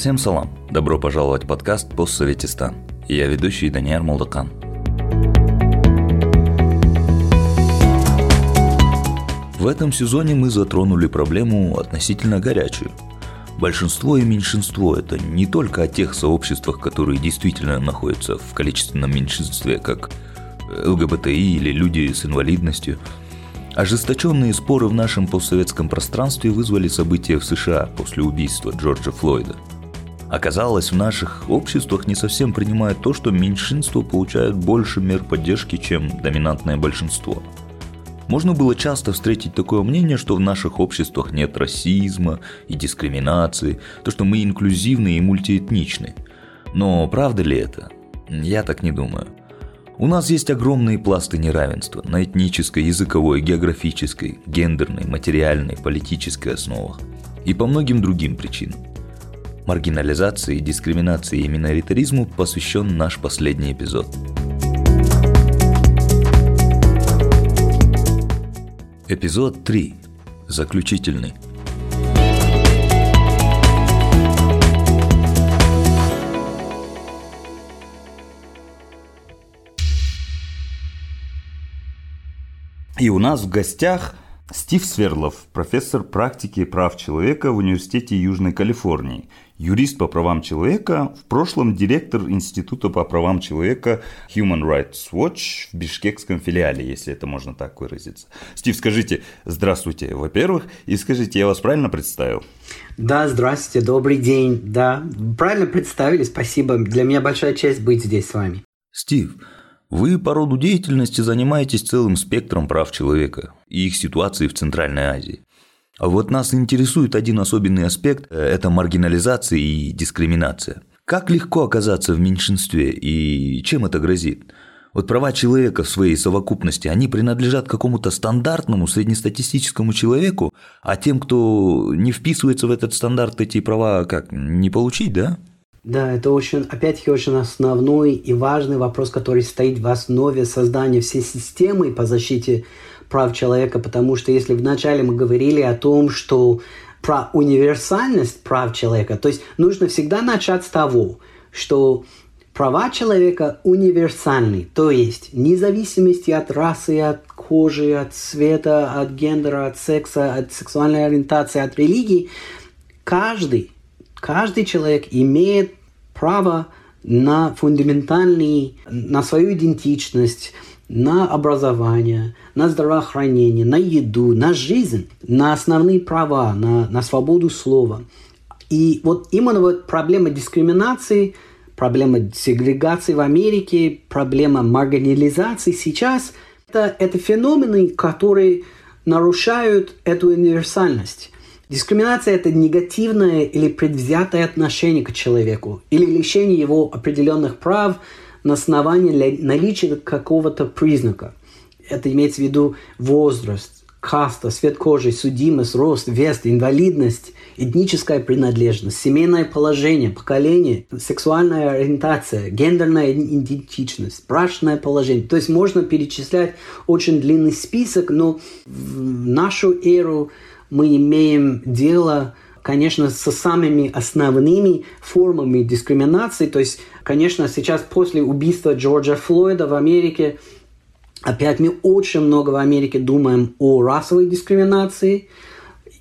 Всем салам! Добро пожаловать в подкаст «Постсоветистан». Я ведущий Даниэль Молдакан. В этом сезоне мы затронули проблему относительно горячую. Большинство и меньшинство – это не только о тех сообществах, которые действительно находятся в количественном меньшинстве, как ЛГБТИ или люди с инвалидностью. Ожесточенные споры в нашем постсоветском пространстве вызвали события в США после убийства Джорджа Флойда – Оказалось, в наших обществах не совсем принимают то, что меньшинство получает больше мер поддержки, чем доминантное большинство. Можно было часто встретить такое мнение, что в наших обществах нет расизма и дискриминации, то, что мы инклюзивны и мультиэтничны. Но правда ли это? Я так не думаю. У нас есть огромные пласты неравенства на этнической, языковой, географической, гендерной, материальной, политической основах. И по многим другим причинам. Маргинализации, дискриминации и миноритаризму посвящен наш последний эпизод. Эпизод 3. Заключительный. И у нас в гостях Стив Сверлов, профессор практики прав человека в Университете Южной Калифорнии, юрист по правам человека, в прошлом директор Института по правам человека Human Rights Watch в бишкекском филиале, если это можно так выразиться. Стив, скажите здравствуйте, во-первых, и скажите, я вас правильно представил? Да, здравствуйте, добрый день. Да, правильно представили, спасибо. Для меня большая честь быть здесь с вами. Стив, вы по роду деятельности занимаетесь целым спектром прав человека и их ситуации в Центральной Азии. А вот нас интересует один особенный аспект – это маргинализация и дискриминация. Как легко оказаться в меньшинстве и чем это грозит? Вот права человека в своей совокупности, они принадлежат какому-то стандартному среднестатистическому человеку, а тем, кто не вписывается в этот стандарт, эти права как, не получить, да? Да, это очень, опять-таки, очень основной и важный вопрос, который стоит в основе создания всей системы по защите прав человека, потому что если вначале мы говорили о том, что про универсальность прав человека, то есть нужно всегда начать с того, что права человека универсальны, то есть вне зависимости от расы, от кожи, от цвета, от гендера, от секса, от сексуальной ориентации, от религии, каждый Каждый человек имеет право на фундаментальный, на свою идентичность, на образование, на здравоохранение, на еду, на жизнь, на основные права, на, на свободу слова. И вот именно вот проблема дискриминации, проблема сегрегации в Америке, проблема маргинализации сейчас это, это феномены, которые нарушают эту универсальность. Дискриминация – это негативное или предвзятое отношение к человеку или лишение его определенных прав на основании наличия какого-то признака. Это имеется в виду возраст, каста, цвет кожи, судимость, рост, вес, инвалидность, этническая принадлежность, семейное положение, поколение, сексуальная ориентация, гендерная идентичность, брачное положение. То есть можно перечислять очень длинный список, но в нашу эру мы имеем дело конечно, со самыми основными формами дискриминации. То есть, конечно, сейчас после убийства Джорджа Флойда в Америке, опять мы очень много в Америке думаем о расовой дискриминации.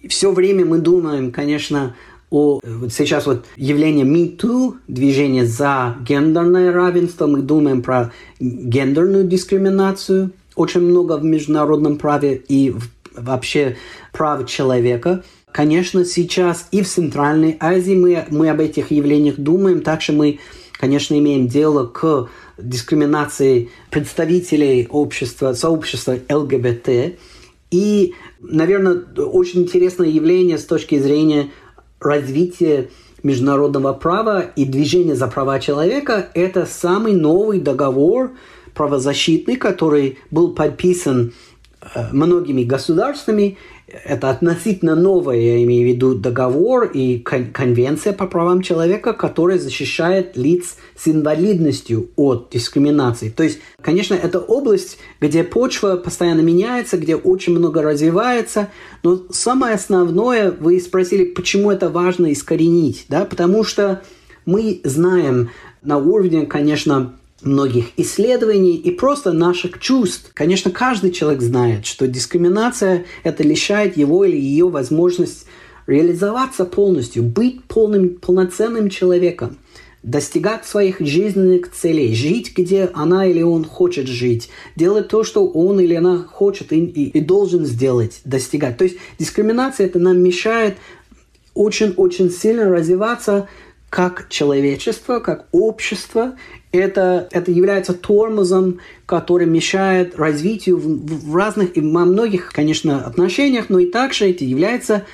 Все время мы думаем, конечно, о вот сейчас вот явление Me Too, движение за гендерное равенство, мы думаем про гендерную дискриминацию. Очень много в международном праве и в вообще прав человека. Конечно, сейчас и в Центральной Азии мы, мы об этих явлениях думаем, также мы, конечно, имеем дело к дискриминации представителей общества, сообщества ЛГБТ. И, наверное, очень интересное явление с точки зрения развития международного права и движения за права человека – это самый новый договор правозащитный, который был подписан Э, многими государствами. Это относительно новое, я имею в виду договор и конвенция по правам человека, которая защищает лиц с инвалидностью от дискриминации. То есть, конечно, это область, где почва постоянно меняется, где очень много развивается, но самое основное, вы спросили, почему это важно искоренить, да, потому что мы знаем на уровне, конечно, многих исследований и просто наших чувств. Конечно, каждый человек знает, что дискриминация – это лишает его или ее возможность реализоваться полностью, быть полным, полноценным человеком, достигать своих жизненных целей, жить, где она или он хочет жить, делать то, что он или она хочет и, и, и должен сделать, достигать. То есть дискриминация это нам мешает очень-очень сильно развиваться как человечество, как общество, это, это является тормозом, который мешает развитию в, в разных и во многих, конечно, отношениях, но и также это является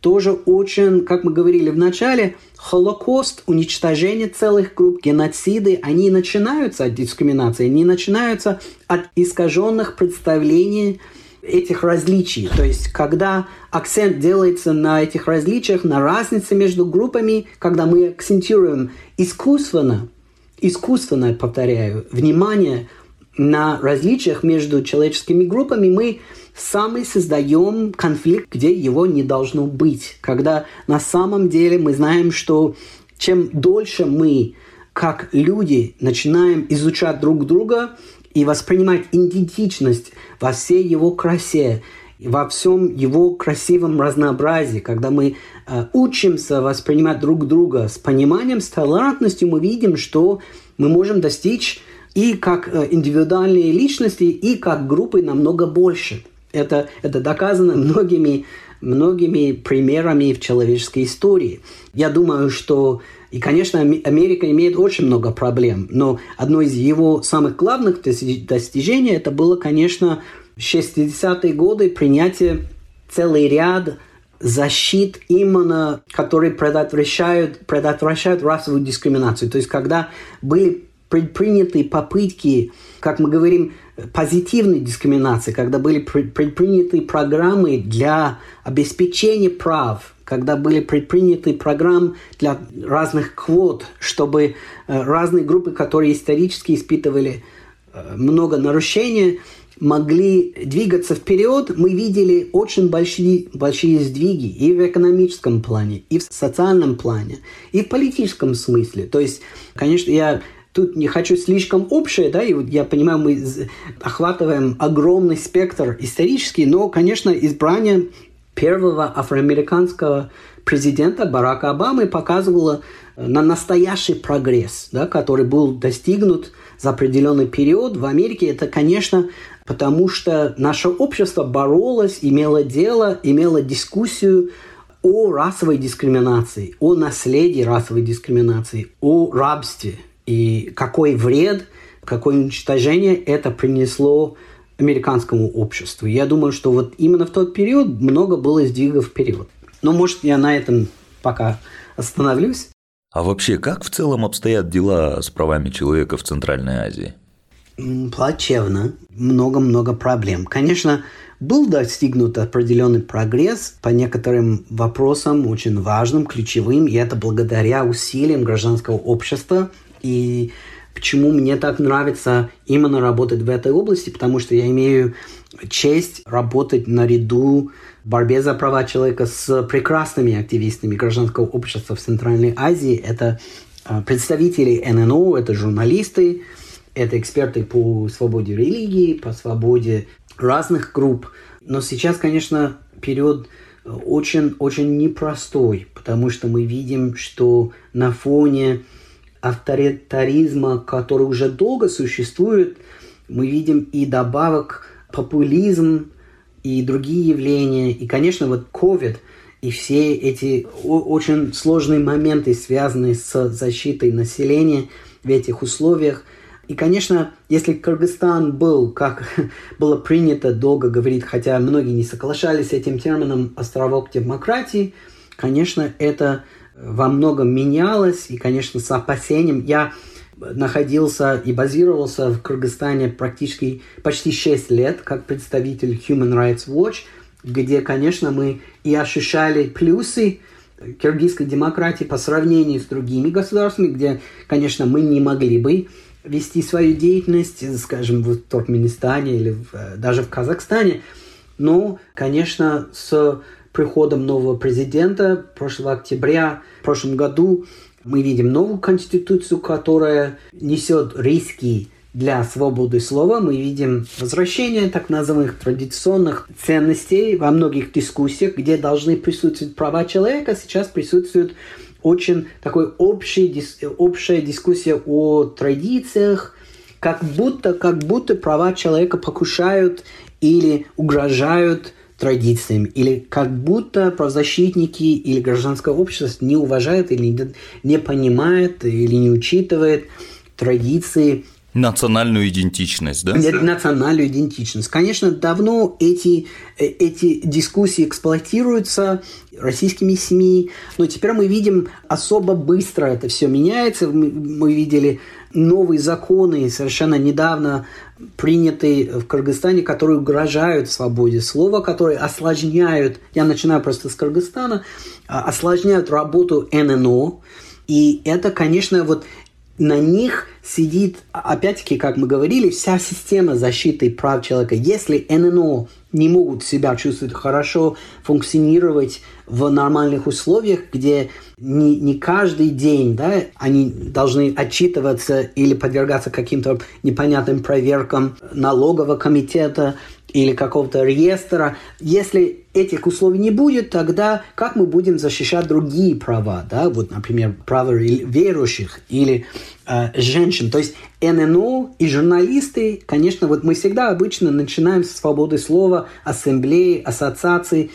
тоже очень, как мы говорили в начале, Холокост, уничтожение целых групп, геноциды, они начинаются от дискриминации, они начинаются от искаженных представлений этих различий. То есть, когда акцент делается на этих различиях, на разнице между группами, когда мы акцентируем искусственно, искусственно, повторяю, внимание на различиях между человеческими группами, мы сами создаем конфликт, где его не должно быть. Когда на самом деле мы знаем, что чем дольше мы, как люди, начинаем изучать друг друга, и воспринимать идентичность во всей его красе, во всем его красивом разнообразии, когда мы э, учимся воспринимать друг друга с пониманием, с толерантностью, мы видим, что мы можем достичь и как э, индивидуальные личности, и как группы намного больше. Это, это доказано многими, многими примерами в человеческой истории. Я думаю, что и, конечно, Америка имеет очень много проблем, но одно из его самых главных достижений это было, конечно, 60-е годы принятие целый ряд защит именно, которые предотвращают, предотвращают расовую дискриминацию. То есть, когда были предприняты попытки, как мы говорим, позитивной дискриминации, когда были предприняты программы для обеспечения прав, когда были предприняты программы для разных квот, чтобы э, разные группы, которые исторически испытывали э, много нарушений, могли двигаться вперед, мы видели очень большие, большие сдвиги и в экономическом плане, и в социальном плане, и в политическом смысле. То есть, конечно, я тут не хочу слишком общее, да, и вот я понимаю, мы охватываем огромный спектр исторический, но, конечно, избрание первого афроамериканского президента Барака Обамы показывало э, на настоящий прогресс, да, который был достигнут за определенный период в Америке. Это, конечно, потому что наше общество боролось, имело дело, имело дискуссию о расовой дискриминации, о наследии расовой дискриминации, о рабстве и какой вред, какое уничтожение это принесло американскому обществу. Я думаю, что вот именно в тот период много было сдвигов вперед. Но, может, я на этом пока остановлюсь. А вообще, как в целом обстоят дела с правами человека в Центральной Азии? Плачевно. Много-много проблем. Конечно, был достигнут определенный прогресс по некоторым вопросам, очень важным, ключевым, и это благодаря усилиям гражданского общества и Почему мне так нравится именно работать в этой области? Потому что я имею честь работать наряду в борьбе за права человека с прекрасными активистами гражданского общества в Центральной Азии. Это а, представители ННО, это журналисты, это эксперты по свободе религии, по свободе разных групп. Но сейчас, конечно, период очень-очень непростой, потому что мы видим, что на фоне авторитаризма, который уже долго существует, мы видим и добавок популизм и другие явления. И, конечно, вот COVID и все эти очень сложные моменты, связанные с защитой населения в этих условиях. И, конечно, если Кыргызстан был, как было принято долго говорить, хотя многие не соглашались с этим термином «островок демократии», конечно, это во многом менялось, и, конечно, с опасением я находился и базировался в Кыргызстане практически почти 6 лет как представитель Human Rights Watch, где, конечно, мы и ощущали плюсы киргизской демократии по сравнению с другими государствами, где, конечно, мы не могли бы вести свою деятельность, скажем, в Туркменистане или в, э, даже в Казахстане. Но, конечно, с приходом нового президента прошлого октября в прошлом году мы видим новую конституцию, которая несет риски для свободы слова. Мы видим возвращение так называемых традиционных ценностей во многих дискуссиях, где должны присутствовать права человека. Сейчас присутствует очень такой общий, общая дискуссия о традициях, как будто, как будто права человека покушают или угрожают традициям, или как будто правозащитники или гражданское общество не уважают или не понимают или не учитывает традиции Национальную идентичность, да? Национальную идентичность. Конечно, давно эти, э, эти дискуссии эксплуатируются российскими СМИ, но теперь мы видим, особо быстро это все меняется. Мы, мы видели новые законы, совершенно недавно принятые в Кыргызстане, которые угрожают свободе слова, которые осложняют, я начинаю просто с Кыргызстана, а, осложняют работу ННО, и это, конечно, вот на них сидит, опять-таки, как мы говорили, вся система защиты прав человека. Если ННО не могут себя чувствовать хорошо, функционировать в нормальных условиях, где не, не каждый день да, они должны отчитываться или подвергаться каким-то непонятным проверкам налогового комитета, или какого-то реестра. Если этих условий не будет, тогда как мы будем защищать другие права, да, вот, например, права верующих или э, женщин. То есть ННО и журналисты, конечно, вот мы всегда обычно начинаем с свободы слова, ассамблеи, ассоциаций,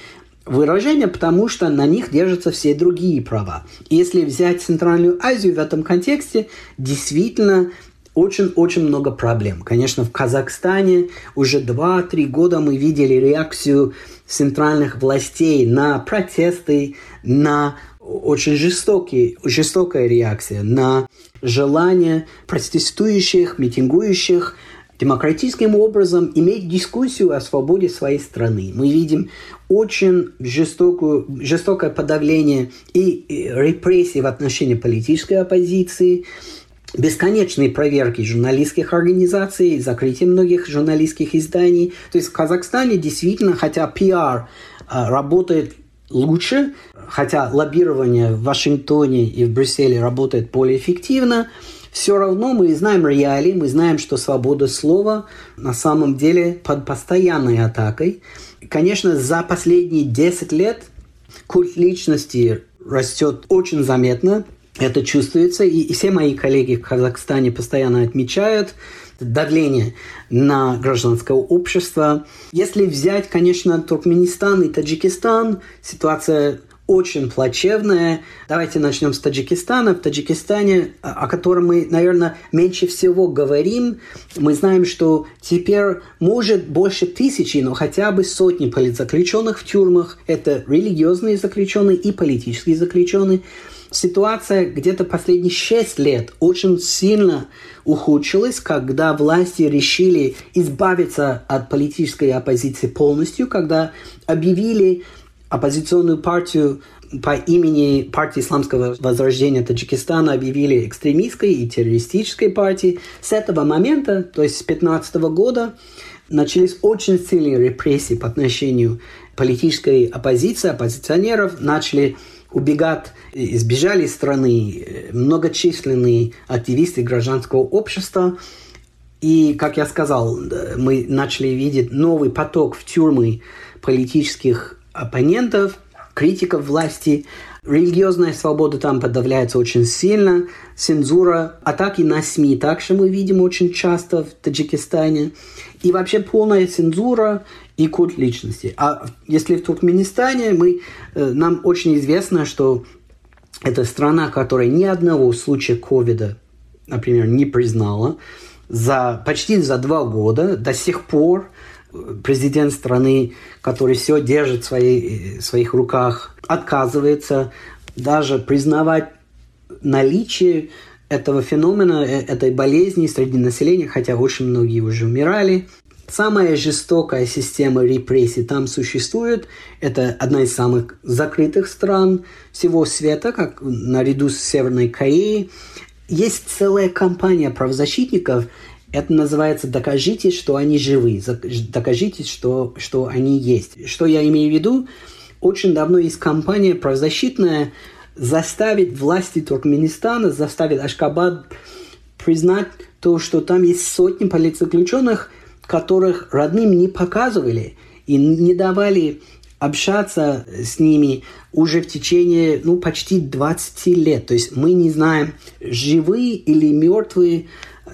выражения, потому что на них держатся все другие права. И если взять Центральную Азию в этом контексте, действительно очень-очень много проблем. Конечно, в Казахстане уже 2-3 года мы видели реакцию центральных властей на протесты, на очень жестокие, жестокая реакция на желание протестующих, митингующих демократическим образом иметь дискуссию о свободе своей страны. Мы видим очень жестокую, жестокое подавление и репрессии в отношении политической оппозиции, бесконечные проверки журналистских организаций, закрытие многих журналистских изданий. То есть в Казахстане действительно, хотя пиар а, работает лучше, хотя лоббирование в Вашингтоне и в Брюсселе работает более эффективно, все равно мы знаем реалии, мы знаем, что свобода слова на самом деле под постоянной атакой. Конечно, за последние 10 лет культ личности растет очень заметно. Это чувствуется, и все мои коллеги в Казахстане постоянно отмечают давление на гражданское общество. Если взять, конечно, Туркменистан и Таджикистан, ситуация очень плачевная. Давайте начнем с Таджикистана. В Таджикистане, о котором мы, наверное, меньше всего говорим, мы знаем, что теперь может больше тысячи, но хотя бы сотни политзаключенных в тюрьмах. Это религиозные заключенные и политические заключенные ситуация где-то последние шесть лет очень сильно ухудшилась, когда власти решили избавиться от политической оппозиции полностью, когда объявили оппозиционную партию по имени партии исламского возрождения Таджикистана объявили экстремистской и террористической партией. С этого момента, то есть с 2015 года, начались очень сильные репрессии по отношению политической оппозиции, оппозиционеров, начали убегать, избежали страны э, многочисленные активисты гражданского общества. И, как я сказал, мы начали видеть новый поток в тюрьмы политических оппонентов, критиков власти. Религиозная свобода там подавляется очень сильно. Цензура, атаки на СМИ также мы видим очень часто в Таджикистане. И вообще полная цензура и культ личности. А если в Туркменистане, мы, э, нам очень известно, что это страна, которая ни одного случая ковида, например, не признала. За, почти за два года до сих пор э, президент страны, который все держит в своей, в своих руках, отказывается даже признавать наличие этого феномена, э, этой болезни среди населения, хотя очень многие уже умирали. Самая жестокая система репрессий там существует. Это одна из самых закрытых стран всего света, как наряду с Северной Кореей. Есть целая кампания правозащитников, это называется «докажите, что они живы», «докажите, что, что они есть». Что я имею в виду? Очень давно есть кампания правозащитная заставить власти Туркменистана, заставить Ашкабад признать то, что там есть сотни политзаключенных, которых родным не показывали и не давали общаться с ними уже в течение ну, почти 20 лет. То есть мы не знаем, живые или мертвые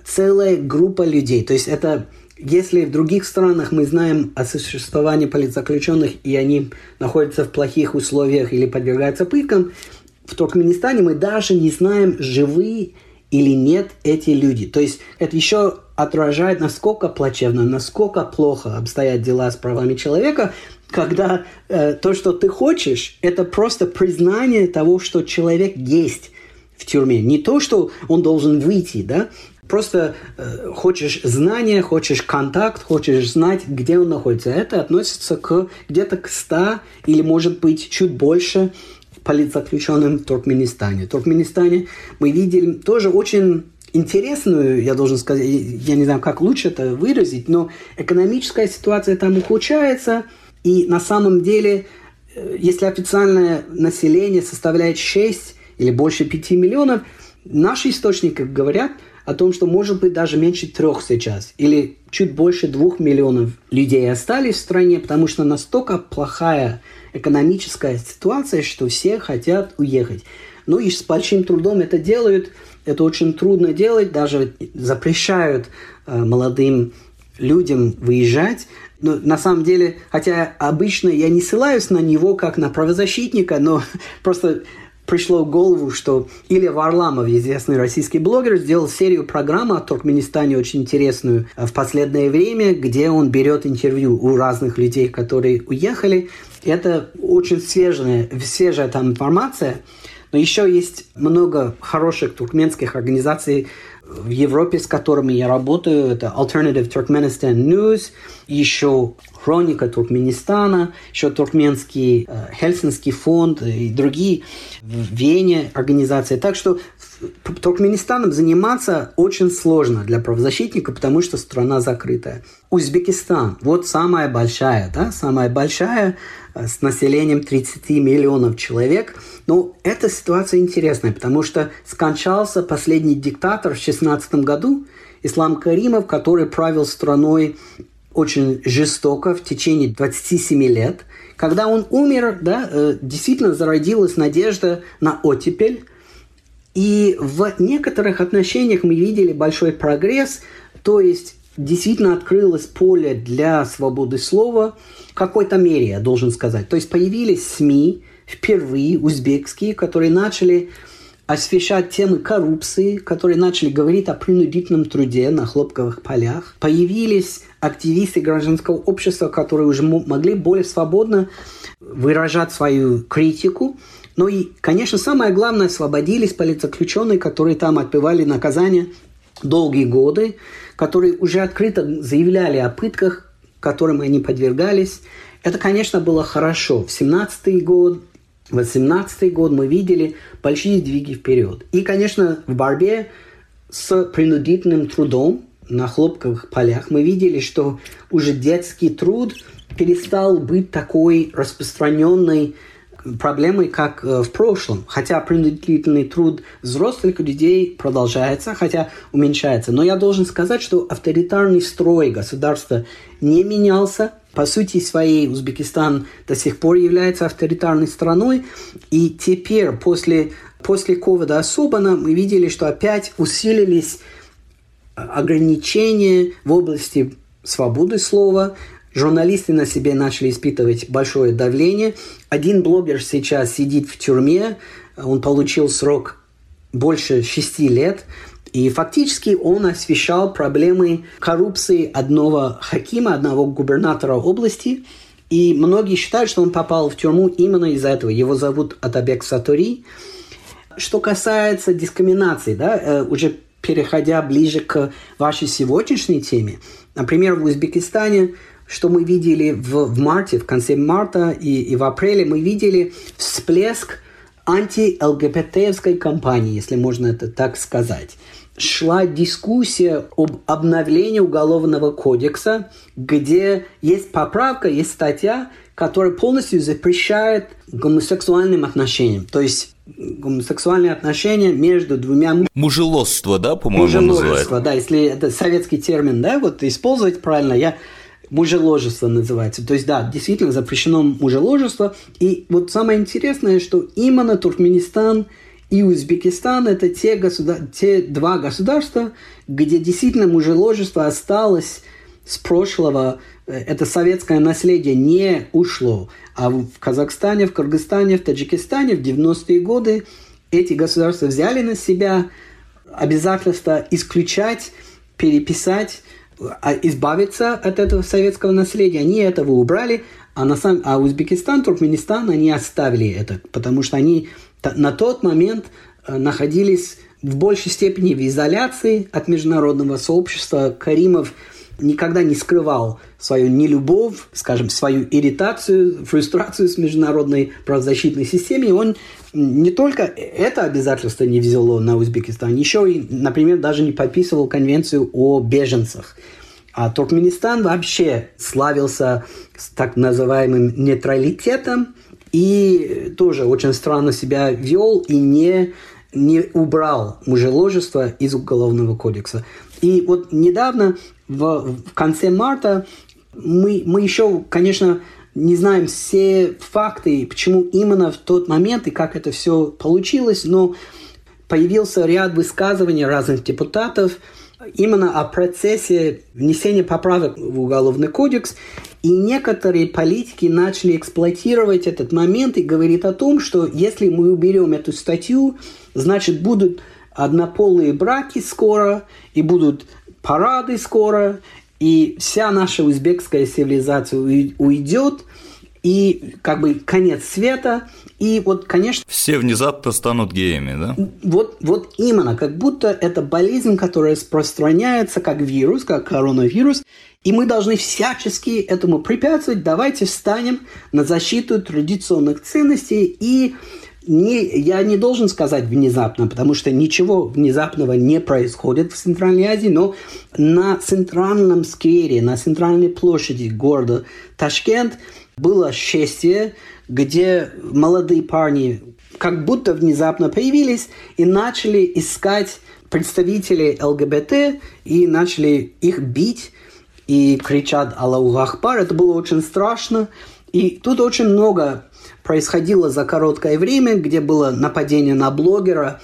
целая группа людей. То есть это если в других странах мы знаем о существовании политзаключенных, и они находятся в плохих условиях или подвергаются пыткам, в Туркменистане мы даже не знаем, живые или нет эти люди. То есть это еще отражает, насколько плачевно, насколько плохо обстоят дела с правами человека, когда э, то, что ты хочешь, это просто признание того, что человек есть в тюрьме. Не то, что он должен выйти, да, просто э, хочешь знания, хочешь контакт, хочешь знать, где он находится. Это относится к где-то к 100 или, может быть, чуть больше политзаключенным в Туркменистане. В Туркменистане мы видели тоже очень интересную, я должен сказать, я не знаю, как лучше это выразить, но экономическая ситуация там ухудшается, и на самом деле, э, если официальное население составляет 6 или больше 5 миллионов, наши источники говорят о том, что может быть даже меньше трех сейчас, или чуть больше двух миллионов людей остались в стране, потому что настолько плохая экономическая ситуация, что все хотят уехать. Ну и с большим трудом это делают. Это очень трудно делать, даже запрещают э, молодым людям выезжать. Но на самом деле, хотя обычно я не ссылаюсь на него как на правозащитника, но просто пришло в голову, что Илья Варламов, известный российский блогер, сделал серию программ о Туркменистане очень интересную в последнее время, где он берет интервью у разных людей, которые уехали. Это очень свежая, свежая там информация. Но еще есть много хороших туркменских организаций в Европе, с которыми я работаю. Это Alternative Turkmenistan News, еще Хроника Туркменистана, еще Туркменский э, Хельсинский фонд и другие в Вене организации. Так что Туркменистаном заниматься очень сложно для правозащитника, потому что страна закрытая. Узбекистан, вот самая большая, да, самая большая э, с населением 30 миллионов человек. Но эта ситуация интересная, потому что скончался последний диктатор в 16 году, Ислам Каримов, который правил страной очень жестоко в течение 27 лет. Когда он умер, да, э, действительно зародилась надежда на оттепель. И в некоторых отношениях мы видели большой прогресс, то есть действительно открылось поле для свободы слова в какой-то мере, я должен сказать. То есть появились СМИ, впервые узбекские, которые начали освещать темы коррупции, которые начали говорить о принудительном труде на хлопковых полях. Появились активисты гражданского общества, которые уже могли более свободно выражать свою критику. Ну и, конечно, самое главное, освободились политзаключенные, которые там отбывали наказание долгие годы, которые уже открыто заявляли о пытках, которым они подвергались. Это, конечно, было хорошо. В 17 год, 18 год мы видели большие сдвиги вперед. И, конечно, в борьбе с принудительным трудом на хлопковых полях мы видели, что уже детский труд перестал быть такой распространенной проблемой, как э, в прошлом. Хотя принудительный труд взрослых людей продолжается, хотя уменьшается. Но я должен сказать, что авторитарный строй государства не менялся. По сути своей Узбекистан до сих пор является авторитарной страной. И теперь, после, после ковида особенно, мы видели, что опять усилились ограничения в области свободы слова, Журналисты на себе начали испытывать большое давление. Один блогер сейчас сидит в тюрьме, он получил срок больше шести лет, и фактически он освещал проблемы коррупции одного хакима, одного губернатора области. И многие считают, что он попал в тюрьму именно из-за этого. Его зовут Атабек Сатори. Что касается дискриминации, да, э, уже переходя ближе к вашей сегодняшней теме, например, в Узбекистане, что мы видели в, в марте, в конце марта и, и в апреле, мы видели всплеск анти-ЛГБТовской кампании, если можно это так сказать. Шла дискуссия об обновлении Уголовного кодекса, где есть поправка, есть статья, которая полностью запрещает гомосексуальным отношениям. То есть гомосексуальные отношения между двумя... Мужелосство, да, по-моему, Мужеложество, да, если это советский термин, да, вот использовать правильно, я мужеложество называется. То есть, да, действительно запрещено мужеложество. И вот самое интересное, что именно Туркменистан и Узбекистан – это те, государ... те два государства, где действительно мужеложество осталось с прошлого, это советское наследие не ушло. А в Казахстане, в Кыргызстане, в Таджикистане в 90-е годы эти государства взяли на себя обязательство исключать, переписать избавиться от этого советского наследия. Они этого убрали, а, на сам, а Узбекистан, Туркменистан, они оставили это, потому что они на тот момент э, находились в большей степени в изоляции от международного сообщества. Каримов никогда не скрывал свою нелюбовь, скажем, свою ирритацию, фрустрацию с международной правозащитной системой. Он не только это обязательство не взяло на Узбекистан, еще и, например, даже не подписывал конвенцию о беженцах. А Туркменистан вообще славился с так называемым нейтралитетом и тоже очень странно себя вел и не, не убрал мужеложество из Уголовного кодекса. И вот недавно, в, в конце марта, мы, мы еще, конечно, не знаем все факты, почему именно в тот момент и как это все получилось, но появился ряд высказываний разных депутатов именно о процессе внесения поправок в Уголовный кодекс, и некоторые политики начали эксплуатировать этот момент и говорить о том, что если мы уберем эту статью, значит будут однополые браки скоро, и будут парады скоро, и вся наша узбекская цивилизация уйдет, и как бы конец света, и вот, конечно... Все внезапно станут геями, да? Вот, вот именно, как будто это болезнь, которая распространяется как вирус, как коронавирус, и мы должны всячески этому препятствовать. Давайте встанем на защиту традиционных ценностей и не, я не должен сказать внезапно, потому что ничего внезапного не происходит в Центральной Азии, но на центральном сквере, на центральной площади города Ташкент было шествие, где молодые парни как будто внезапно появились и начали искать представителей ЛГБТ и начали их бить и кричать «Аллаху Ахбар». Это было очень страшно. И тут очень много происходило за короткое время, где было нападение на блогера,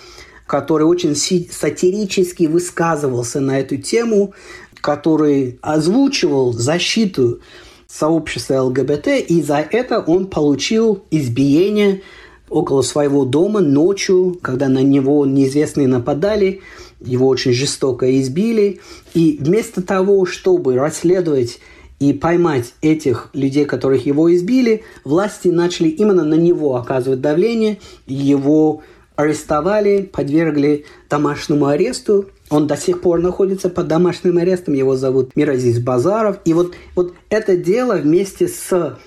который очень сатирически высказывался на эту тему, который озвучивал защиту сообщества ЛГБТ, и за это он получил избиение около своего дома ночью, когда на него неизвестные нападали, его очень жестоко избили. И вместо того, чтобы расследовать и поймать этих людей, которых его избили, власти начали именно на него оказывать давление, его арестовали, подвергли домашнему аресту. Он до сих пор находится под домашним арестом, его зовут Миразис Базаров. И вот, вот это дело вместе с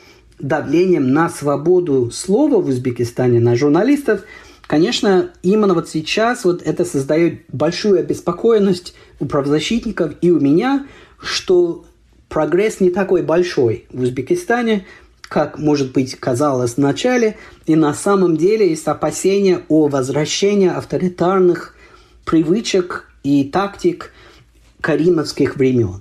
давлением на свободу слова в Узбекистане, на журналистов, конечно, именно вот сейчас вот это создает большую обеспокоенность у правозащитников и у меня, что прогресс не такой большой в Узбекистане, как, может быть, казалось в начале, и на самом деле есть опасения о возвращении авторитарных привычек и тактик каримовских времен.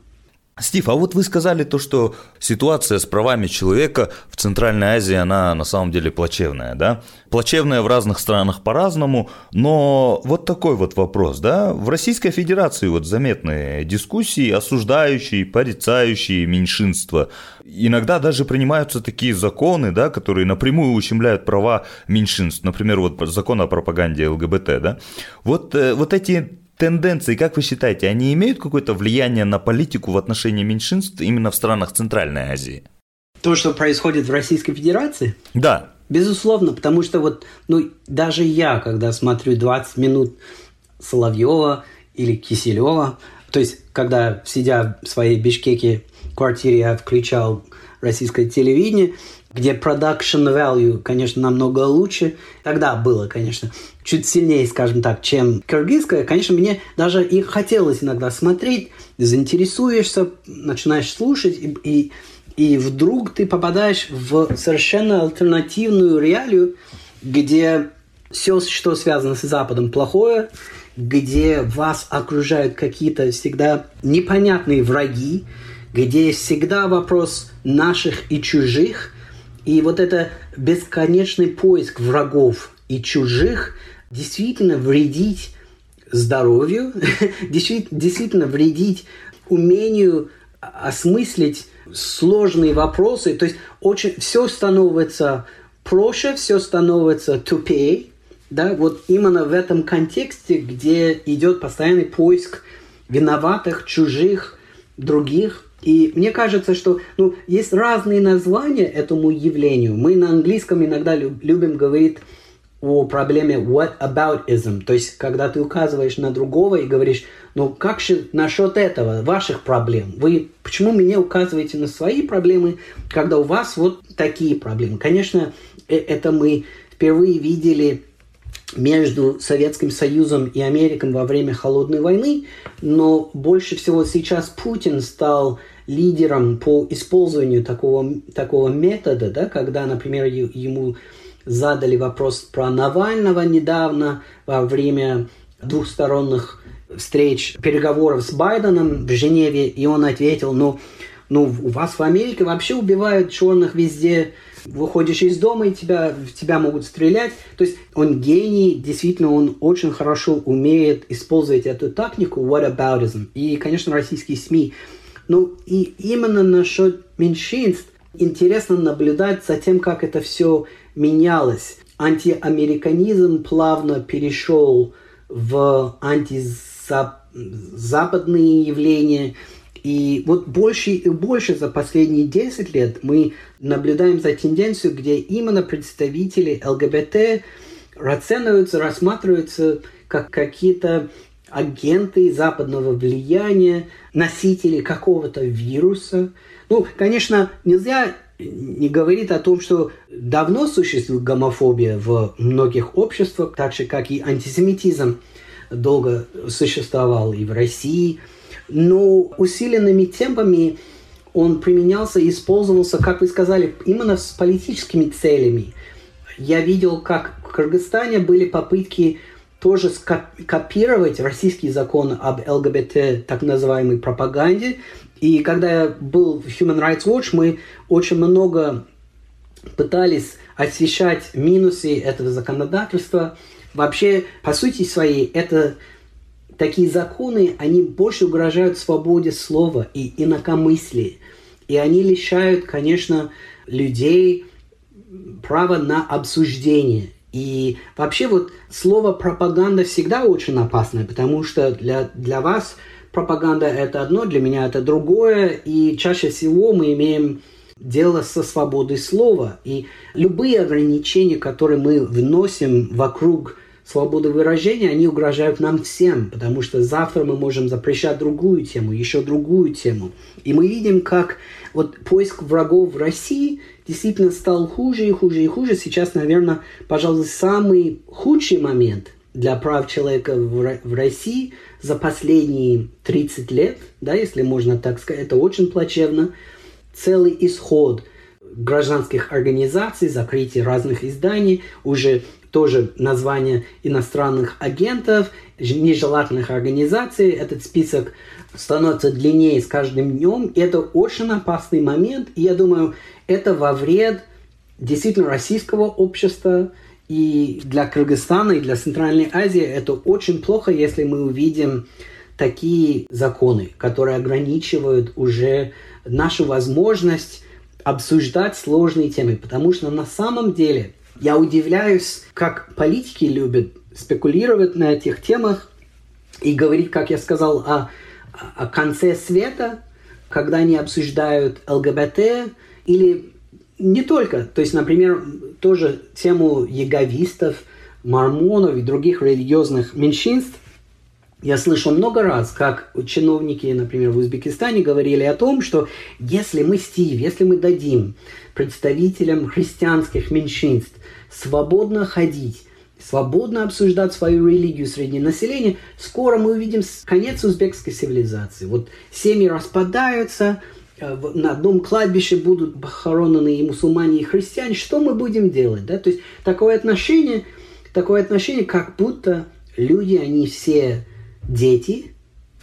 Стив, а вот вы сказали то, что ситуация с правами человека в Центральной Азии, она на самом деле плачевная, да? Плачевная в разных странах по-разному, но вот такой вот вопрос, да? В Российской Федерации вот заметны дискуссии, осуждающие, порицающие меньшинства. Иногда даже принимаются такие законы, да, которые напрямую ущемляют права меньшинств. Например, вот закон о пропаганде ЛГБТ, да? Вот, э, вот эти тенденции, как вы считаете, они имеют какое-то влияние на политику в отношении меньшинств именно в странах Центральной Азии? То, что происходит в Российской Федерации? Да. Безусловно, потому что вот, ну, даже я, когда смотрю 20 минут Соловьева или Киселева. То есть, когда, сидя в своей Бишкеке квартире, я включал российское телевидение, где production value, конечно, намного лучше. Тогда было, конечно, чуть сильнее, скажем так, чем кыргызское. Конечно, мне даже и хотелось иногда смотреть, заинтересуешься, начинаешь слушать, и, и, и вдруг ты попадаешь в совершенно альтернативную реалию, где все, что связано с Западом, плохое, где вас окружают какие-то всегда непонятные враги, где всегда вопрос наших и чужих, и вот это бесконечный поиск врагов и чужих действительно вредить здоровью, действительно вредить умению осмыслить сложные вопросы. То есть очень все становится проще, все становится тупее, да, вот именно в этом контексте, где идет постоянный поиск виноватых, чужих, других. И мне кажется, что ну, есть разные названия этому явлению. Мы на английском иногда любим говорить о проблеме what aboutism, то есть когда ты указываешь на другого и говоришь, ну как же насчет этого, ваших проблем? Вы почему мне указываете на свои проблемы, когда у вас вот такие проблемы? Конечно, э, это мы впервые видели между Советским Союзом и Америкой во время Холодной войны, но больше всего сейчас Путин стал лидером по использованию такого, такого метода, да, когда, например, ему задали вопрос про Навального недавно во время двухсторонних встреч, переговоров с Байденом в Женеве, и он ответил, ну, ну, у вас в Америке вообще убивают черных везде, выходишь из дома, и тебя, в тебя могут стрелять. То есть он гений, действительно, он очень хорошо умеет использовать эту тактику whataboutism. И, конечно, российские СМИ. Ну, и именно насчет меньшинств интересно наблюдать за тем, как это все менялось. Антиамериканизм плавно перешел в антизападные явления – и вот больше и больше за последние 10 лет мы наблюдаем за тенденцию, где именно представители ЛГБТ расцениваются, рассматриваются как какие-то агенты западного влияния, носители какого-то вируса. Ну, конечно, нельзя не говорить о том, что давно существует гомофобия в многих обществах, так же, как и антисемитизм долго существовал и в России – но усиленными темпами он применялся и использовался, как вы сказали, именно с политическими целями. Я видел, как в Кыргызстане были попытки тоже копировать российский закон об ЛГБТ, так называемой пропаганде. И когда я был в Human Rights Watch, мы очень много пытались освещать минусы этого законодательства. Вообще, по сути своей, это такие законы, они больше угрожают свободе слова и инакомыслии. И они лишают, конечно, людей права на обсуждение. И вообще вот слово пропаганда всегда очень опасное, потому что для, для вас пропаганда это одно, для меня это другое, и чаще всего мы имеем дело со свободой слова. И любые ограничения, которые мы вносим вокруг свободы выражения, они угрожают нам всем, потому что завтра мы можем запрещать другую тему, еще другую тему. И мы видим, как вот поиск врагов в России действительно стал хуже и хуже и хуже. Сейчас, наверное, пожалуй, самый худший момент для прав человека в России за последние 30 лет, да, если можно так сказать, это очень плачевно. Целый исход гражданских организаций, закрытие разных изданий, уже тоже название иностранных агентов, нежелательных организаций. Этот список становится длиннее с каждым днем. И это очень опасный момент. И я думаю, это во вред действительно российского общества. И для Кыргызстана, и для Центральной Азии это очень плохо, если мы увидим такие законы, которые ограничивают уже нашу возможность обсуждать сложные темы. Потому что на самом деле – я удивляюсь, как политики любят спекулировать на этих темах и говорить, как я сказал, о, о конце света, когда они обсуждают ЛГБТ или не только. То есть, например, тоже тему яговистов, мормонов и других религиозных меньшинств. Я слышал много раз, как чиновники, например, в Узбекистане говорили о том, что если мы, Стив, если мы дадим представителям христианских меньшинств свободно ходить, свободно обсуждать свою религию среди населения, скоро мы увидим конец узбекской цивилизации. Вот семьи распадаются, на одном кладбище будут похоронены и мусульмане, и христиане. Что мы будем делать? Да? То есть такое отношение, такое отношение, как будто люди, они все дети,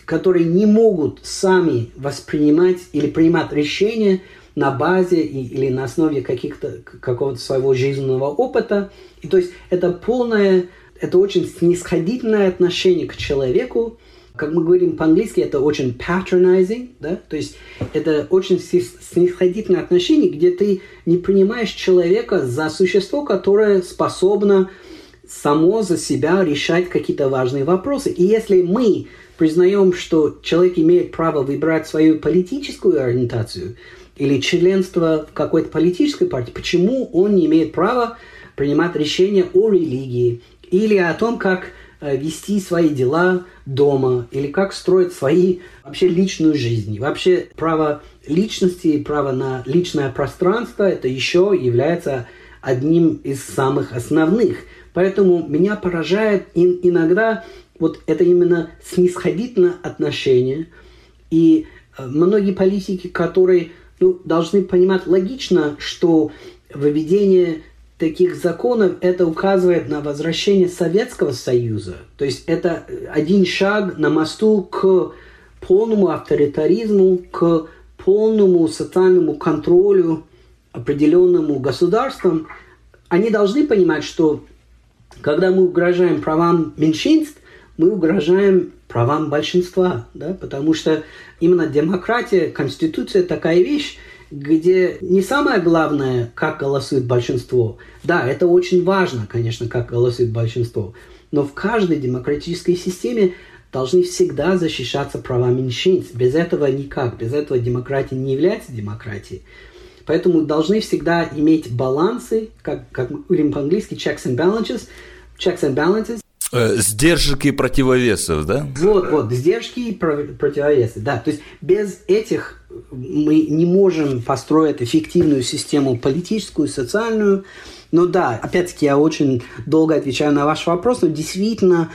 которые не могут сами воспринимать или принимать решения на базе или на основе каких-то, какого-то своего жизненного опыта. И то есть это полное, это очень снисходительное отношение к человеку, как мы говорим по-английски, это очень patronizing, да, то есть это очень снисходительное отношение, где ты не принимаешь человека за существо, которое способно само за себя решать какие-то важные вопросы. И если мы признаем, что человек имеет право выбирать свою политическую ориентацию или членство в какой-то политической партии, почему он не имеет права принимать решения о религии или о том, как вести свои дела дома или как строить свои вообще личную жизнь. вообще право личности, право на личное пространство, это еще является одним из самых основных – Поэтому меня поражает иногда вот это именно снисходительное отношение. И э, многие политики, которые ну, должны понимать логично, что выведение таких законов это указывает на возвращение Советского Союза. То есть это один шаг на мосту к полному авторитаризму, к полному социальному контролю определенному государством. Они должны понимать, что когда мы угрожаем правам меньшинств, мы угрожаем правам большинства, да, потому что именно демократия, конституция такая вещь, где не самое главное, как голосует большинство. Да, это очень важно, конечно, как голосует большинство, но в каждой демократической системе должны всегда защищаться права меньшинств. Без этого никак. Без этого демократия не является демократией. Поэтому должны всегда иметь балансы, как, как мы говорим по-английски, checks and balances, checks and balances. Э, сдержки противовесов, да? Вот, вот, сдержки и противовесы, да. То есть без этих мы не можем построить эффективную систему политическую, социальную. Но да, опять-таки я очень долго отвечаю на ваш вопрос, но действительно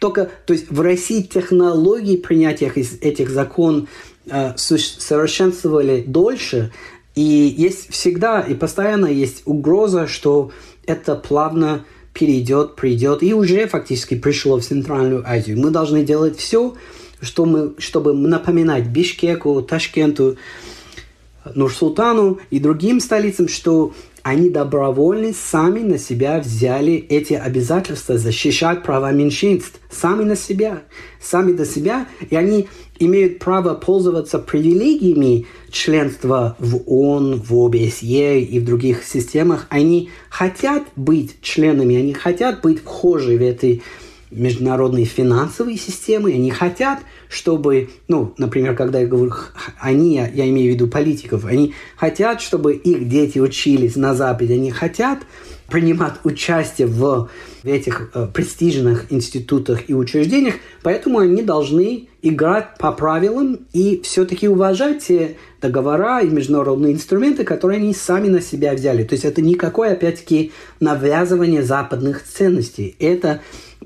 только, то есть в России технологии принятия этих закон э, совершенствовали дольше, и есть всегда и постоянно есть угроза, что это плавно перейдет, придет и уже фактически пришло в Центральную Азию. Мы должны делать все, что мы, чтобы напоминать Бишкеку, Ташкенту, Нур-Султану и другим столицам, что они добровольно сами на себя взяли эти обязательства защищать права меньшинств. Сами на себя. Сами до себя. И они имеют право пользоваться привилегиями членства в ООН, в ОБСЕ и в других системах. Они хотят быть членами, они хотят быть вхожи в этой международной финансовой системы, они хотят, чтобы, ну, например, когда я говорю они, я, имею в виду политиков, они хотят, чтобы их дети учились на Западе, они хотят принимать участие в этих э, престижных институтах и учреждениях, поэтому они должны играть по правилам и все-таки уважать те договора и международные инструменты, которые они сами на себя взяли. То есть это никакое, опять-таки, навязывание западных ценностей. Это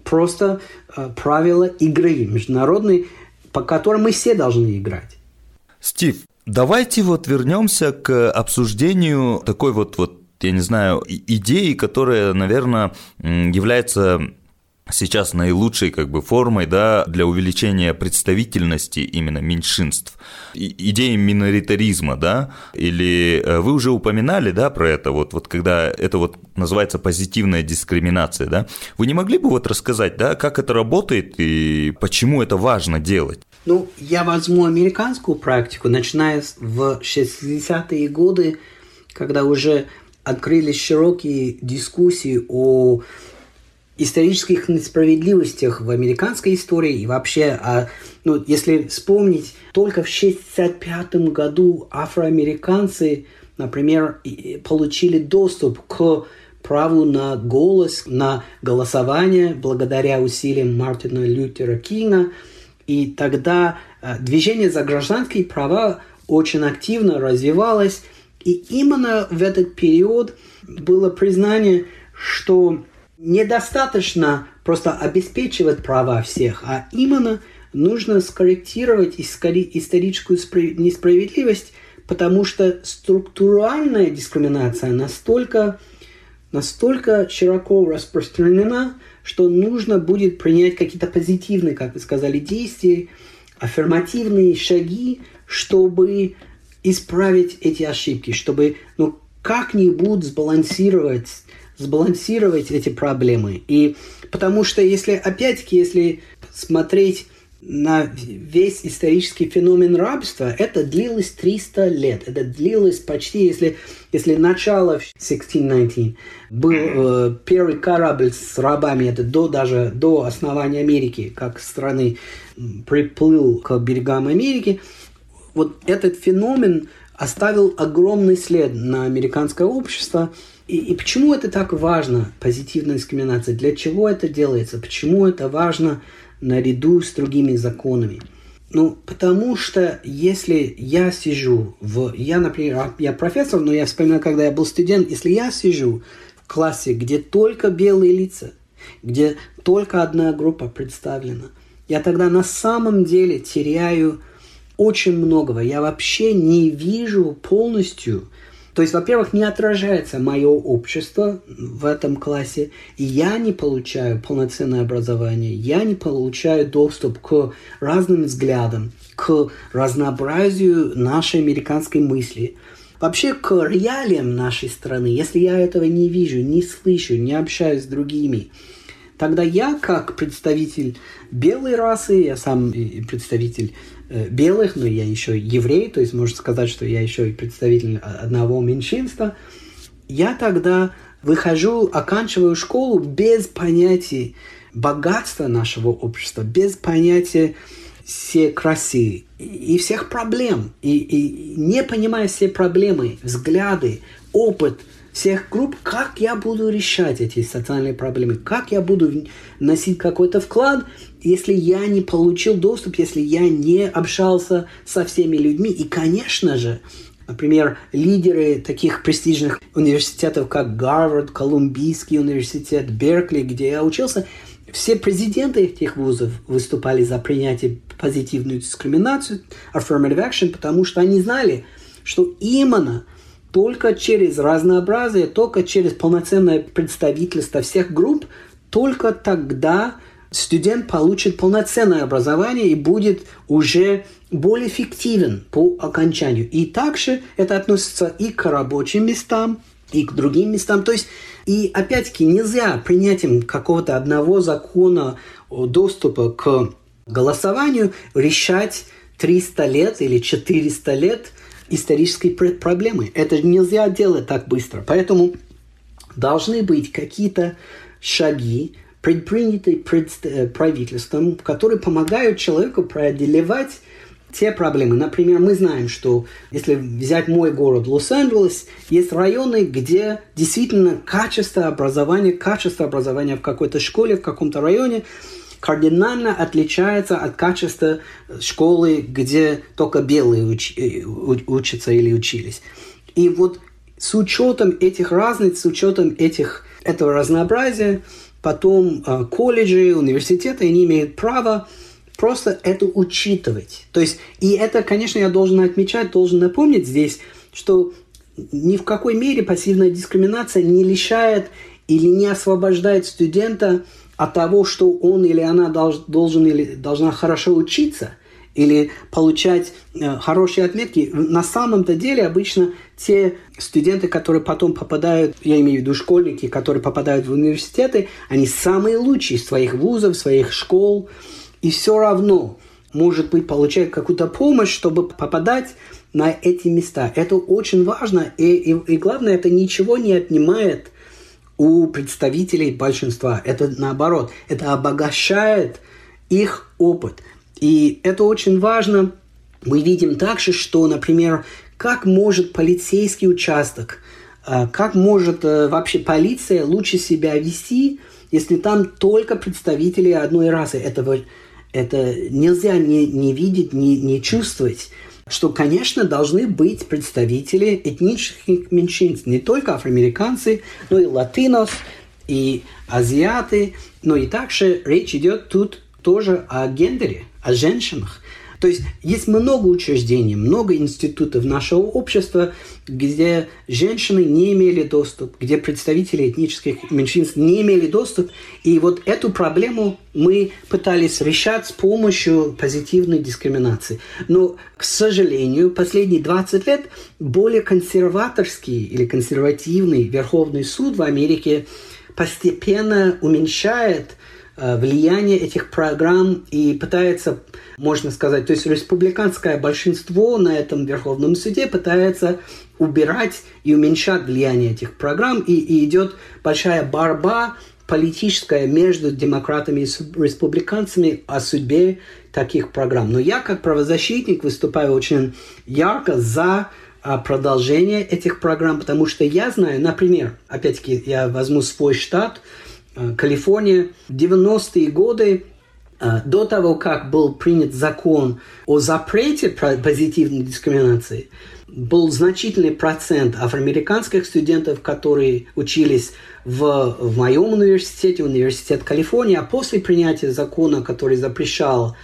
просто э, правила игры международные, по которым мы все должны играть. Стив, давайте вот вернемся к обсуждению такой вот, вот я не знаю, идеи, которая, наверное, является сейчас наилучшей как бы формой да, для увеличения представительности именно меньшинств. И, идеи миноритаризма, да, или э, вы уже упоминали, да, про это, вот, вот когда это вот называется позитивная дискриминация, да, вы не могли бы вот рассказать, да, как это работает и почему это важно делать? Ну, я возьму американскую практику, начиная в 60-е годы, когда уже открылись широкие дискуссии о исторических несправедливостях в американской истории и вообще, а, ну, если вспомнить, только в 1965 году афроамериканцы, например, получили доступ к праву на голос, на голосование благодаря усилиям Мартина Лютера Кинга. И тогда э, движение за гражданские права очень активно развивалось. И именно в этот период было признание, что недостаточно просто обеспечивать права всех, а именно нужно скорректировать историческую несправедливость, потому что структуральная дискриминация настолько, настолько широко распространена, что нужно будет принять какие-то позитивные, как вы сказали, действия, аффирмативные шаги, чтобы исправить эти ошибки, чтобы ну, как-нибудь сбалансировать, сбалансировать эти проблемы. И потому что если, опять-таки, если смотреть на весь исторический феномен рабства, это длилось 300 лет. Это длилось почти, если, если начало в 1619 был э, первый корабль с рабами, это до, даже до основания Америки, как страны приплыл к берегам Америки, вот этот феномен оставил огромный след на американское общество. И, и почему это так важно, позитивная дискриминация? Для чего это делается? Почему это важно наряду с другими законами? Ну, потому что если я сижу в... Я, например, а, я профессор, но я вспоминаю, когда я был студент, если я сижу в классе, где только белые лица, где только одна группа представлена, я тогда на самом деле теряю очень многого. Я вообще не вижу полностью то есть, во-первых, не отражается мое общество в этом классе, и я не получаю полноценное образование, я не получаю доступ к разным взглядам, к разнообразию нашей американской мысли, вообще к реалиям нашей страны. Если я этого не вижу, не слышу, не общаюсь с другими, тогда я, как представитель белой расы, я сам представитель белых, но я еще еврей, то есть можно сказать, что я еще и представитель одного меньшинства, я тогда выхожу, оканчиваю школу без понятия богатства нашего общества, без понятия все красы и всех проблем, и, и не понимая все проблемы, взгляды, опыт всех групп, как я буду решать эти социальные проблемы, как я буду носить какой-то вклад если я не получил доступ, если я не общался со всеми людьми. И, конечно же, например, лидеры таких престижных университетов, как Гарвард, Колумбийский университет, Беркли, где я учился, все президенты этих вузов выступали за принятие позитивную дискриминацию, affirmative action, потому что они знали, что именно только через разнообразие, только через полноценное представительство всех групп, только тогда студент получит полноценное образование и будет уже более эффективен по окончанию. И также это относится и к рабочим местам, и к другим местам. То есть, и опять-таки нельзя принятием какого-то одного закона доступа к голосованию решать 300 лет или 400 лет исторической проблемы. Это нельзя делать так быстро. Поэтому должны быть какие-то шаги, предприняты э, правительством, которые помогают человеку преодолевать те проблемы. Например, мы знаем, что если взять мой город Лос-Анджелес, есть районы, где действительно качество образования, качество образования в какой-то школе, в каком-то районе кардинально отличается от качества школы, где только белые уч, э, учатся или учились. И вот с учетом этих разниц, с учетом этих, этого разнообразия, потом э, колледжи, университеты, они имеют право просто это учитывать. То есть, и это, конечно, я должен отмечать, должен напомнить здесь, что ни в какой мере пассивная дискриминация не лишает или не освобождает студента от того, что он или она долж, должен или должна хорошо учиться или получать э, хорошие отметки. На самом-то деле обычно те студенты, которые потом попадают, я имею в виду школьники, которые попадают в университеты, они самые лучшие из своих вузов, своих школ, и все равно, может быть, получают какую-то помощь, чтобы попадать на эти места. Это очень важно, и, и, и главное, это ничего не отнимает у представителей большинства. Это наоборот, это обогащает их опыт. И это очень важно. Мы видим также, что, например, как может полицейский участок а, как может э, вообще полиция лучше себя вести, если там только представители одной расы. Этого, это нельзя не, не видеть, не, не чувствовать что, конечно, должны быть представители этнических меньшинств, не только афроамериканцы, но и латинос, и азиаты, но и также речь идет тут тоже о гендере, о женщинах. То есть есть много учреждений, много институтов нашего общества, где женщины не имели доступ, где представители этнических меньшинств не имели доступ. И вот эту проблему мы пытались решать с помощью позитивной дискриминации. Но, к сожалению, последние 20 лет более консерваторский или консервативный Верховный суд в Америке постепенно уменьшает влияние этих программ и пытается, можно сказать, то есть республиканское большинство на этом Верховном суде пытается убирать и уменьшать влияние этих программ, и, и идет большая борьба политическая между демократами и республиканцами о судьбе таких программ. Но я как правозащитник выступаю очень ярко за а, продолжение этих программ, потому что я знаю, например, опять-таки я возьму свой штат – Э, Калифорния, 90-е годы, э, до того, как был принят закон о запрете позитивной дискриминации, был значительный процент афроамериканских студентов, которые учились в, в моем университете, университет Калифорнии, а после принятия закона, который запрещал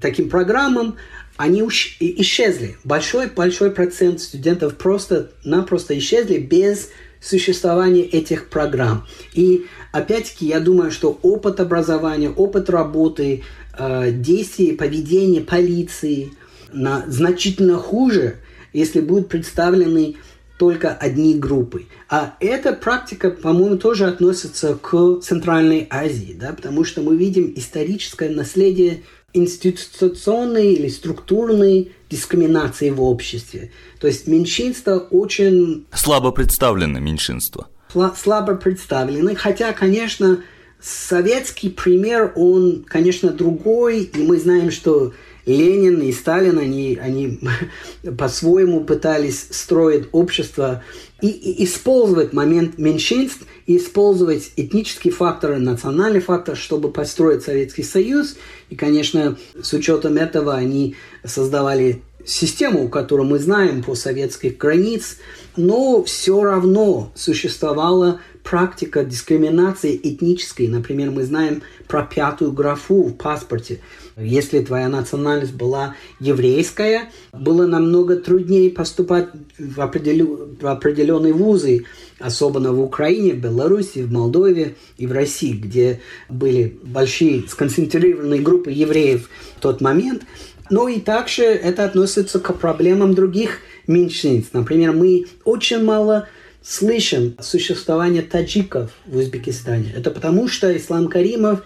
таким программам, они исчезли. Большой-большой процент студентов просто-напросто исчезли без существования этих программ. И опять-таки я думаю, что опыт образования, опыт работы, э, действия, поведение полиции на значительно хуже, если будут представлены только одни группы. А эта практика, по-моему, тоже относится к Центральной Азии, да, потому что мы видим историческое наследие институционной или структурной дискриминации в обществе. То есть меньшинство очень... Слабо представлено меньшинство. Слабо представлены, хотя, конечно, советский пример, он, конечно, другой, и мы знаем, что Ленин и Сталин, они, они по-своему пытались строить общество и, и использовать момент меньшинств, и использовать этнические факторы, национальный фактор, чтобы построить Советский Союз. И, конечно, с учетом этого они создавали систему, которую мы знаем по советских границ, но все равно существовала практика дискриминации этнической. Например, мы знаем про пятую графу в паспорте. Если твоя национальность была еврейская, было намного труднее поступать в, определю, в определенные вузы, особенно в Украине, в Беларуси, в Молдове и в России, где были большие сконцентрированные группы евреев в тот момент. Но и также это относится к проблемам других меньшинств. Например, мы очень мало слышим о существовании таджиков в Узбекистане. Это потому, что Ислам Каримов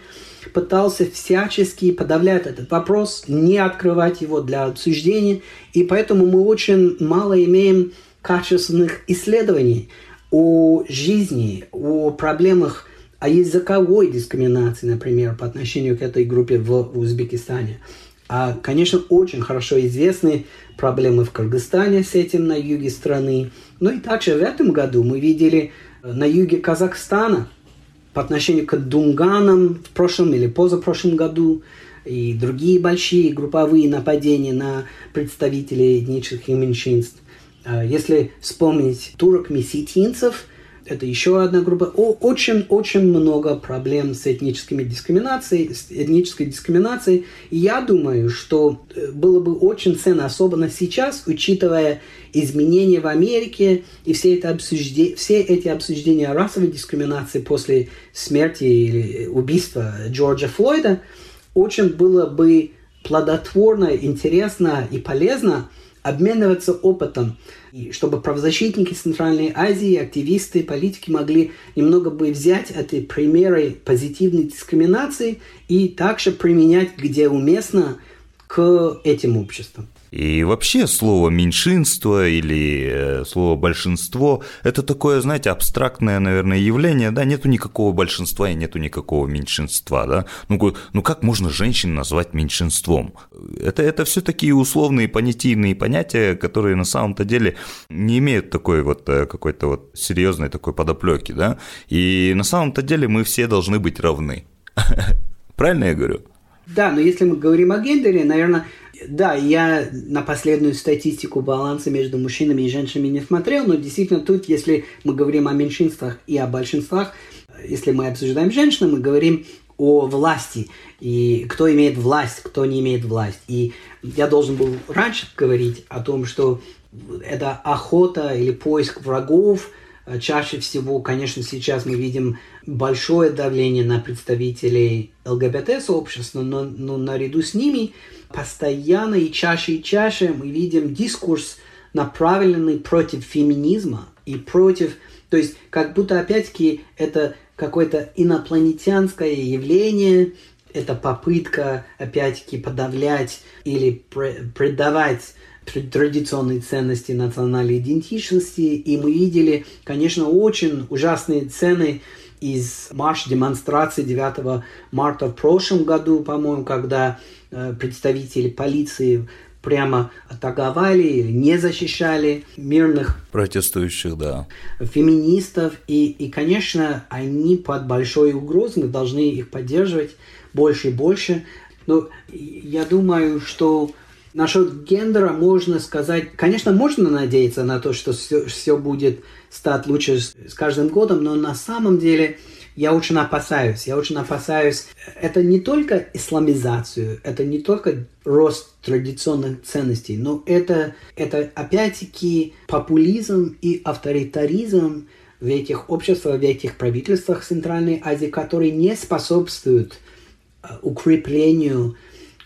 пытался всячески подавлять этот вопрос, не открывать его для обсуждения, и поэтому мы очень мало имеем качественных исследований о жизни, о проблемах, о языковой дискриминации, например, по отношению к этой группе в Узбекистане. А, конечно, очень хорошо известны проблемы в Кыргызстане с этим на юге страны. Ну и также в этом году мы видели э, на юге Казахстана по отношению к Дунганам в прошлом или позапрошлом году и другие большие групповые нападения на представителей этнических меньшинств. А, если вспомнить турок-месситинцев – это еще одна группа. Очень-очень много проблем с этническими дискриминацией, с этнической дискриминацией. И я думаю, что э, было бы очень ценно, особенно сейчас, учитывая изменения в Америке и все, это обсуждение, все эти обсуждения расовой дискриминации после смерти или убийства Джорджа Флойда, очень было бы плодотворно, интересно и полезно обмениваться опытом, и чтобы правозащитники Центральной Азии, активисты, политики могли немного бы взять эти примеры позитивной дискриминации и также применять, где уместно, к этим обществам. И вообще слово меньшинство или э, слово большинство – это такое, знаете, абстрактное, наверное, явление, да, нету никакого большинства и нету никакого меньшинства, да. Ну, ну как можно женщин назвать меньшинством? Это, это все такие условные понятийные понятия, которые на самом-то деле не имеют такой вот э, какой-то вот серьезной такой подоплеки, да. И на самом-то деле мы все должны быть равны. Правильно я говорю? Да, но если мы говорим о гендере, наверное, да, я на последнюю статистику баланса между мужчинами и женщинами не смотрел, но действительно тут, если мы говорим о меньшинствах и о большинствах, если мы обсуждаем женщин, мы говорим о власти, и кто имеет власть, кто не имеет власть. И я должен был раньше говорить о том, что это охота или поиск врагов – чаще всего, конечно, сейчас мы видим большое давление на представителей ЛГБТ-сообщества, но, но наряду с ними постоянно и чаще и чаще мы видим дискурс, направленный против феминизма и против, то есть как будто опять-таки это какое-то инопланетянское явление, это попытка опять-таки подавлять или предавать традиционные ценности национальной идентичности, и мы видели, конечно, очень ужасные цены из марш-демонстрации 9 марта в прошлом году, по-моему, когда э, представители полиции прямо атаковали не защищали мирных протестующих, да, феминистов. И, и, конечно, они под большой угрозой, мы должны их поддерживать больше и больше. Но я думаю, что насчет гендера можно сказать, конечно, можно надеяться на то, что все, все будет стать лучше с, каждым годом, но на самом деле я очень опасаюсь. Я очень опасаюсь. Это не только исламизацию, это не только рост традиционных ценностей, но это, это опять-таки популизм и авторитаризм в этих обществах, в этих правительствах Центральной Азии, которые не способствуют э, укреплению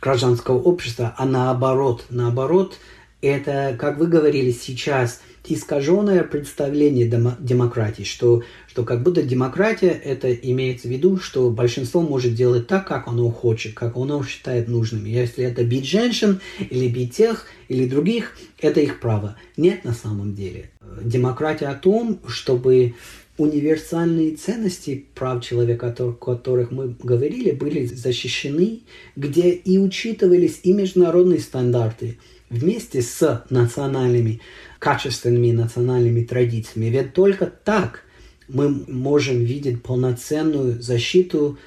гражданского общества, а наоборот, наоборот, это, как вы говорили сейчас, искаженное представление демократии, что, что как будто демократия это имеется в виду, что большинство может делать так, как оно хочет, как оно считает нужным. Если это бить женщин или бить тех или других, это их право. Нет на самом деле. Демократия о том, чтобы универсальные ценности прав человека, о которых мы говорили, были защищены, где и учитывались и международные стандарты вместе с национальными, качественными национальными традициями. Ведь только так мы можем видеть полноценную защиту,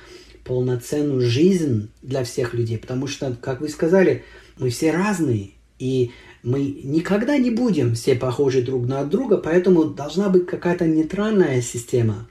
полноценную жизнь для всех людей. Потому что, как вы сказали, мы все разные. И мы никогда не будем все похожи друг на друга, поэтому должна быть какая-то нейтральная система.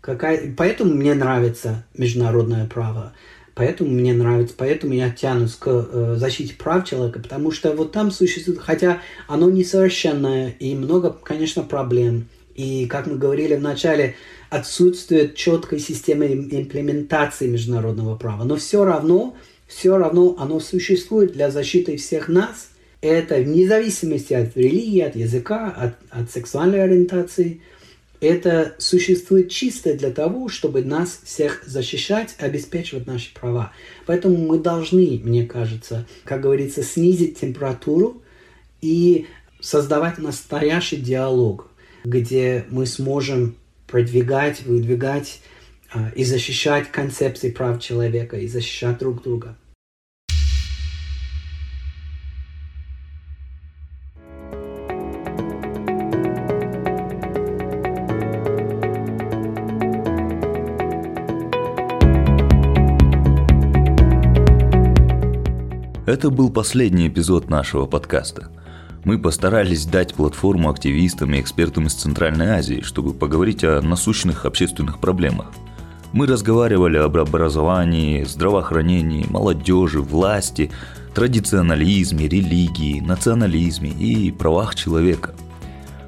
Какая... Поэтому мне нравится международное право. Поэтому мне нравится, поэтому я тянусь к э, защите прав человека, потому что вот там существует, хотя оно несовершенное и много, конечно, проблем. И, как мы говорили в начале, отсутствует четкой системы имплементации международного права. Но все равно, все равно оно существует для защиты всех нас – это вне зависимости от религии, от языка, от, от сексуальной ориентации, это существует чисто для того, чтобы нас всех защищать, обеспечивать наши права. Поэтому мы должны, мне кажется, как говорится, снизить температуру и создавать настоящий диалог, где мы сможем продвигать, выдвигать а, и защищать концепции прав человека, и защищать друг друга. Это был последний эпизод нашего подкаста. Мы постарались дать платформу активистам и экспертам из Центральной Азии, чтобы поговорить о насущных общественных проблемах. Мы разговаривали об образовании, здравоохранении, молодежи, власти, традиционализме, религии, национализме и правах человека.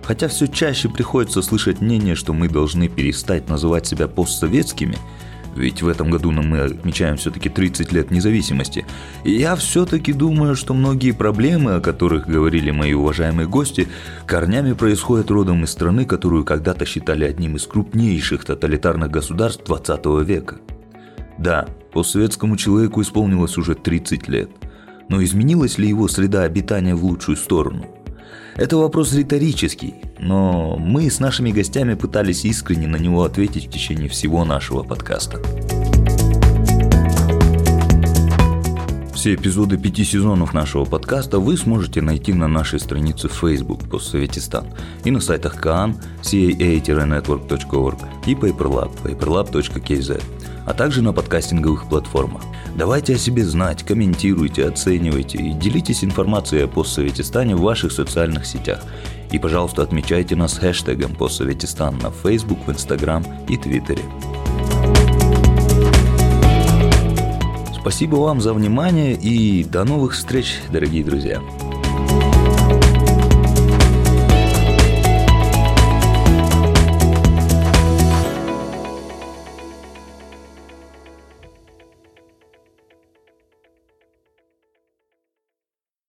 Хотя все чаще приходится слышать мнение, что мы должны перестать называть себя постсоветскими – ведь в этом году мы отмечаем все-таки 30 лет независимости. Я все-таки думаю, что многие проблемы, о которых говорили мои уважаемые гости, корнями происходят родом из страны, которую когда-то считали одним из крупнейших тоталитарных государств 20 века. Да, постсоветскому человеку исполнилось уже 30 лет. Но изменилась ли его среда обитания в лучшую сторону? Это вопрос риторический, но мы с нашими гостями пытались искренне на него ответить в течение всего нашего подкаста. Все эпизоды пяти сезонов нашего подкаста вы сможете найти на нашей странице в Facebook «Постсоветистан» и на сайтах Каан, caa-network.org и PaperLab, paperlab.kz, а также на подкастинговых платформах. Давайте о себе знать, комментируйте, оценивайте и делитесь информацией о постсоветистане в ваших социальных сетях. И, пожалуйста, отмечайте нас хэштегом постсоветистан на Facebook, в Instagram и Твиттере. Спасибо вам за внимание и до новых встреч, дорогие друзья.